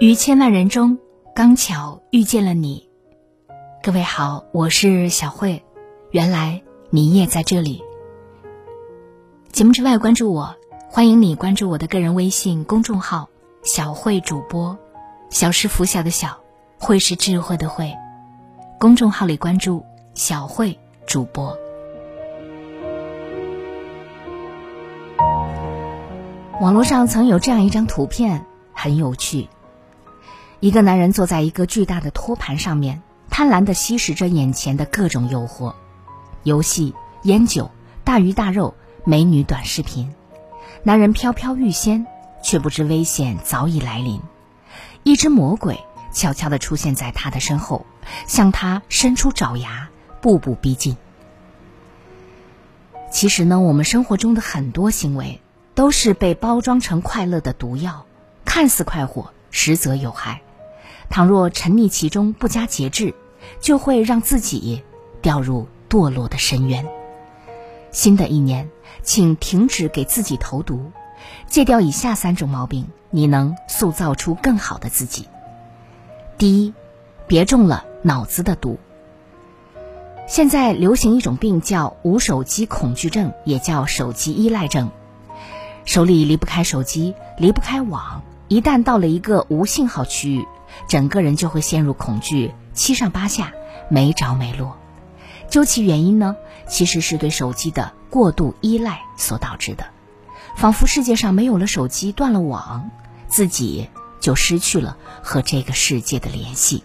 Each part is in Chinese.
于千万人中，刚巧遇见了你。各位好，我是小慧。原来你也在这里。节目之外，关注我，欢迎你关注我的个人微信公众号“小慧主播”。小是拂晓的小，慧是智慧的慧。公众号里关注“小慧主播”。网络上曾有这样一张图片，很有趣。一个男人坐在一个巨大的托盘上面，贪婪地吸食着眼前的各种诱惑：游戏、烟酒、大鱼大肉、美女短视频。男人飘飘欲仙，却不知危险早已来临。一只魔鬼悄悄地出现在他的身后，向他伸出爪牙，步步逼近。其实呢，我们生活中的很多行为，都是被包装成快乐的毒药，看似快活，实则有害。倘若沉溺其中不加节制，就会让自己掉入堕落的深渊。新的一年，请停止给自己投毒，戒掉以下三种毛病，你能塑造出更好的自己。第一，别中了脑子的毒。现在流行一种病叫无手机恐惧症，也叫手机依赖症。手里离不开手机，离不开网，一旦到了一个无信号区域。整个人就会陷入恐惧，七上八下，没着没落。究其原因呢，其实是对手机的过度依赖所导致的，仿佛世界上没有了手机，断了网，自己就失去了和这个世界的联系。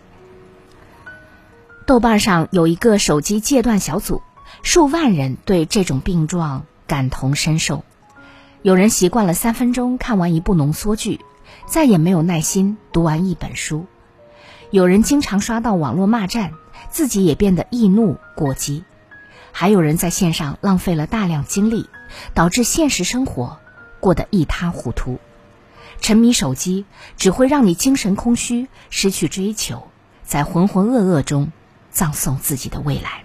豆瓣上有一个手机戒断小组，数万人对这种病状感同身受。有人习惯了三分钟看完一部浓缩剧。再也没有耐心读完一本书，有人经常刷到网络骂战，自己也变得易怒过激，还有人在线上浪费了大量精力，导致现实生活过得一塌糊涂。沉迷手机只会让你精神空虚，失去追求，在浑浑噩噩中葬送自己的未来。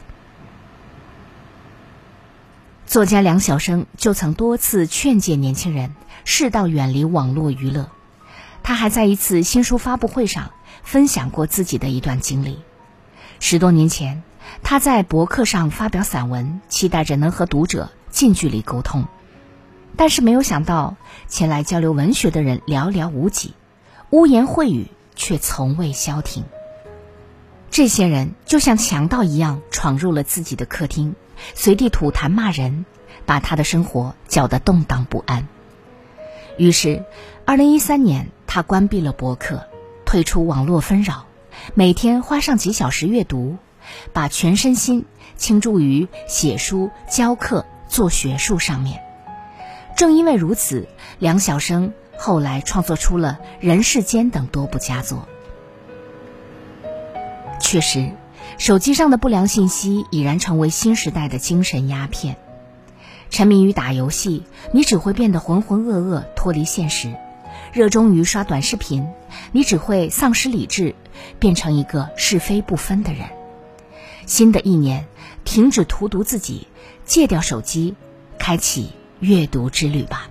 作家梁晓声就曾多次劝诫年轻人适当远离网络娱乐。他还在一次新书发布会上分享过自己的一段经历。十多年前，他在博客上发表散文，期待着能和读者近距离沟通，但是没有想到，前来交流文学的人寥寥无几，污言秽语却从未消停。这些人就像强盗一样闯入了自己的客厅，随地吐痰骂人，把他的生活搅得动荡不安。于是，二零一三年。他关闭了博客，退出网络纷扰，每天花上几小时阅读，把全身心倾注于写书、教课、做学术上面。正因为如此，梁晓声后来创作出了《人世间》等多部佳作。确实，手机上的不良信息已然成为新时代的精神鸦片。沉迷于打游戏，你只会变得浑浑噩噩，脱离现实。热衷于刷短视频，你只会丧失理智，变成一个是非不分的人。新的一年，停止荼毒自己，戒掉手机，开启阅读之旅吧。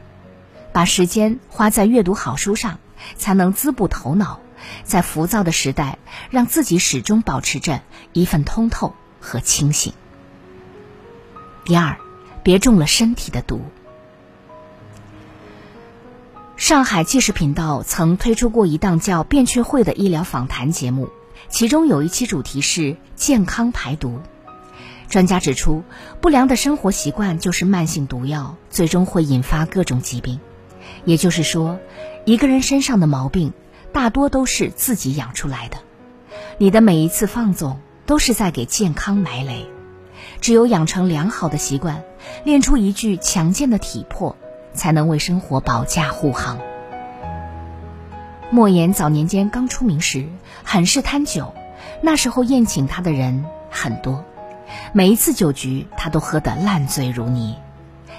把时间花在阅读好书上，才能滋补头脑，在浮躁的时代，让自己始终保持着一份通透和清醒。第二，别中了身体的毒。上海纪实频道曾推出过一档叫《变雀会》的医疗访谈节目，其中有一期主题是健康排毒。专家指出，不良的生活习惯就是慢性毒药，最终会引发各种疾病。也就是说，一个人身上的毛病，大多都是自己养出来的。你的每一次放纵，都是在给健康埋雷。只有养成良好的习惯，练出一具强健的体魄。才能为生活保驾护航。莫言早年间刚出名时，很是贪酒，那时候宴请他的人很多，每一次酒局他都喝得烂醉如泥，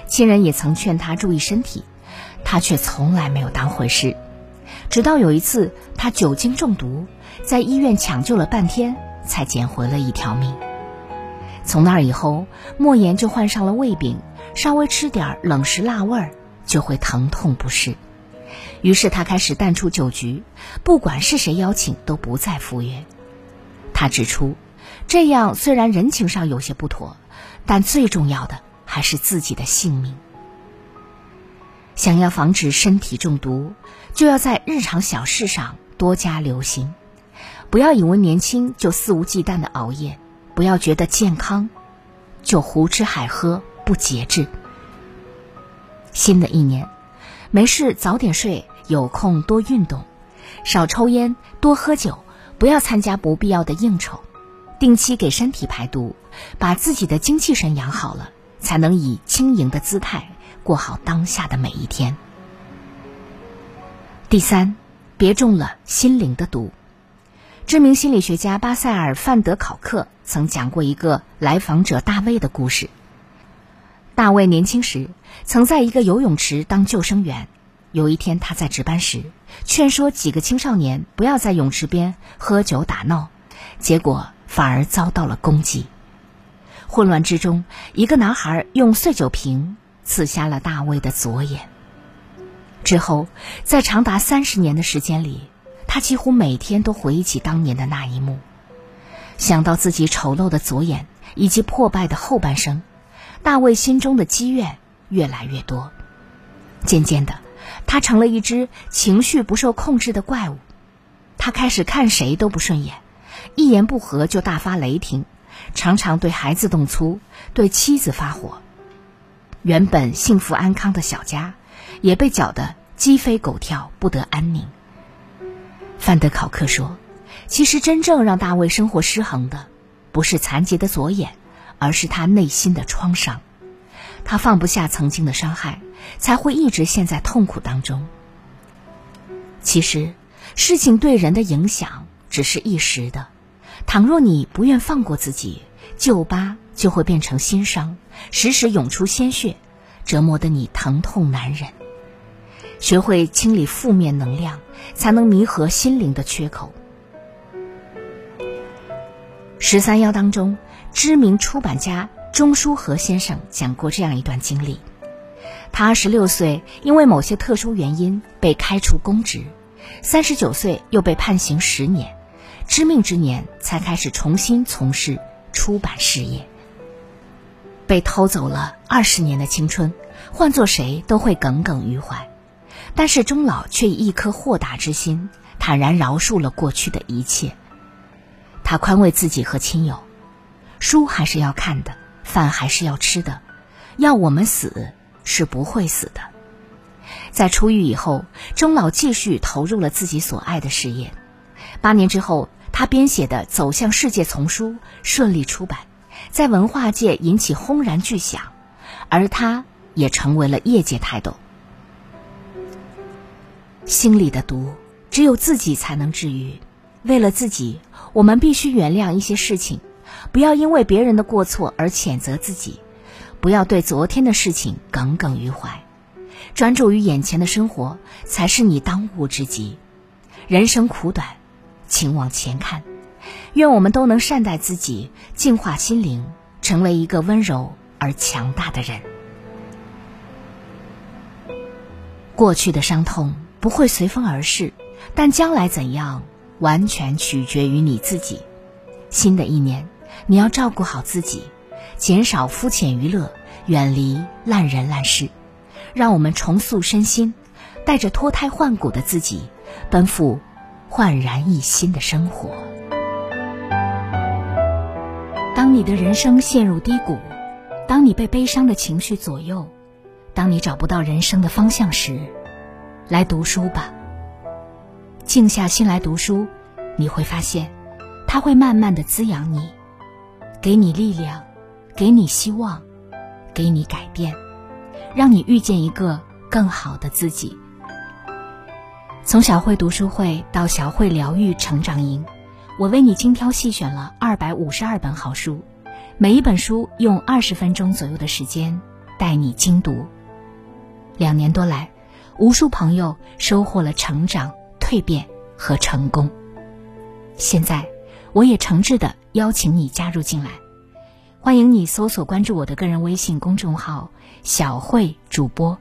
亲人也曾劝他注意身体，他却从来没有当回事。直到有一次他酒精中毒，在医院抢救了半天，才捡回了一条命。从那以后，莫言就患上了胃病，稍微吃点冷食辣味儿。就会疼痛不适，于是他开始淡出酒局，不管是谁邀请都不再赴约。他指出，这样虽然人情上有些不妥，但最重要的还是自己的性命。想要防止身体中毒，就要在日常小事上多加留心，不要以为年轻就肆无忌惮的熬夜，不要觉得健康就胡吃海喝不节制。新的一年，没事早点睡，有空多运动，少抽烟，多喝酒，不要参加不必要的应酬，定期给身体排毒，把自己的精气神养好了，才能以轻盈的姿态。过好当下的每一天。第三，别中了心灵的毒。知名心理学家巴塞尔·范德考克曾讲过一个来访者大卫的故事。大卫年轻时曾在一个游泳池当救生员。有一天，他在值班时劝说几个青少年不要在泳池边喝酒打闹，结果反而遭到了攻击。混乱之中，一个男孩用碎酒瓶。刺瞎了大卫的左眼。之后，在长达三十年的时间里，他几乎每天都回忆起当年的那一幕。想到自己丑陋的左眼以及破败的后半生，大卫心中的积怨越来越多。渐渐的，他成了一只情绪不受控制的怪物。他开始看谁都不顺眼，一言不合就大发雷霆，常常对孩子动粗，对妻子发火。原本幸福安康的小家，也被搅得鸡飞狗跳，不得安宁。范德考克说：“其实真正让大卫生活失衡的，不是残疾的左眼，而是他内心的创伤。他放不下曾经的伤害，才会一直陷在痛苦当中。其实，事情对人的影响只是一时的。倘若你不愿放过自己，旧疤。”就会变成新伤，时时涌出鲜血，折磨得你疼痛难忍。学会清理负面能量，才能弥合心灵的缺口。十三幺当中，知名出版家钟书和先生讲过这样一段经历：他二十六岁因为某些特殊原因被开除公职，三十九岁又被判刑十年，知命之年才开始重新从事出版事业。被偷走了二十年的青春，换做谁都会耿耿于怀。但是钟老却以一颗豁达之心，坦然饶恕了过去的一切。他宽慰自己和亲友：书还是要看的，饭还是要吃的，要我们死是不会死的。在出狱以后，钟老继续投入了自己所爱的事业。八年之后，他编写的《走向世界》丛书顺利出版。在文化界引起轰然巨响，而他也成为了业界泰斗。心里的毒，只有自己才能治愈。为了自己，我们必须原谅一些事情，不要因为别人的过错而谴责自己，不要对昨天的事情耿耿于怀，专注于眼前的生活才是你当务之急。人生苦短，请往前看。愿我们都能善待自己，净化心灵，成为一个温柔而强大的人。过去的伤痛不会随风而逝，但将来怎样，完全取决于你自己。新的一年，你要照顾好自己，减少肤浅娱乐，远离烂人烂事，让我们重塑身心，带着脱胎换骨的自己，奔赴焕然一新的生活。当你的人生陷入低谷，当你被悲伤的情绪左右，当你找不到人生的方向时，来读书吧。静下心来读书，你会发现，它会慢慢的滋养你，给你力量，给你希望，给你改变，让你遇见一个更好的自己。从小慧读书会到小慧疗愈成长营。我为你精挑细选了二百五十二本好书，每一本书用二十分钟左右的时间带你精读。两年多来，无数朋友收获了成长、蜕变和成功。现在，我也诚挚的邀请你加入进来，欢迎你搜索关注我的个人微信公众号“小慧主播”，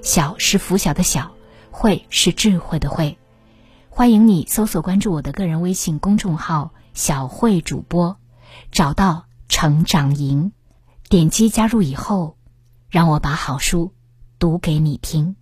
小是拂晓的小。慧是智慧的慧。欢迎你搜索关注我的个人微信公众号“小慧主播”，找到成长营，点击加入以后，让我把好书读给你听。